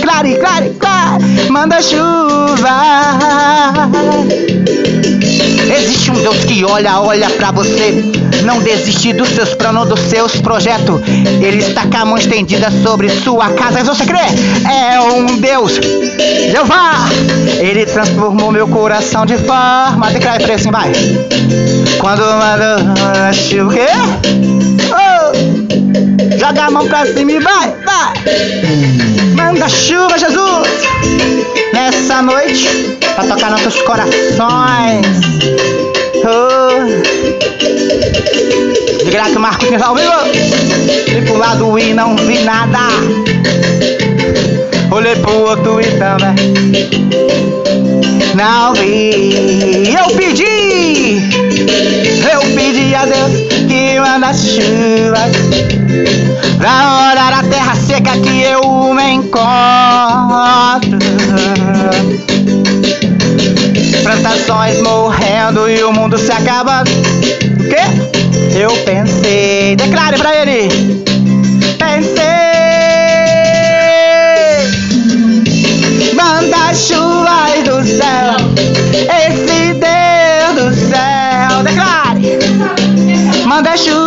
clare, clare, clare, manda chuva. Existe um Deus que olha, olha pra você. Não desiste dos seus planos, dos seus projetos. Ele está com a mão estendida sobre sua casa. Mas você crê? É um Deus. Jeová! Ele transformou meu coração de forma. Declara pra assim, vai. Quando manda chuva, o quê? Joga a mão pra cima e vai, vai. Manda chuva, Jesus. Nessa noite, pra tocar nossos corações. Oh. De graça Marcos me ao vivo. Pro lado e não vi nada. Olhei pro outro e também não vi. Eu pedi, eu pedi a Deus que manda chuva na hora da terra seca que eu me encontro. Plantações morrendo e o mundo se acaba. O quê? Eu pensei. Declare pra ele. Pensei. Manda chuvas do céu. Esse Deus do céu. Declare. Manda chuvas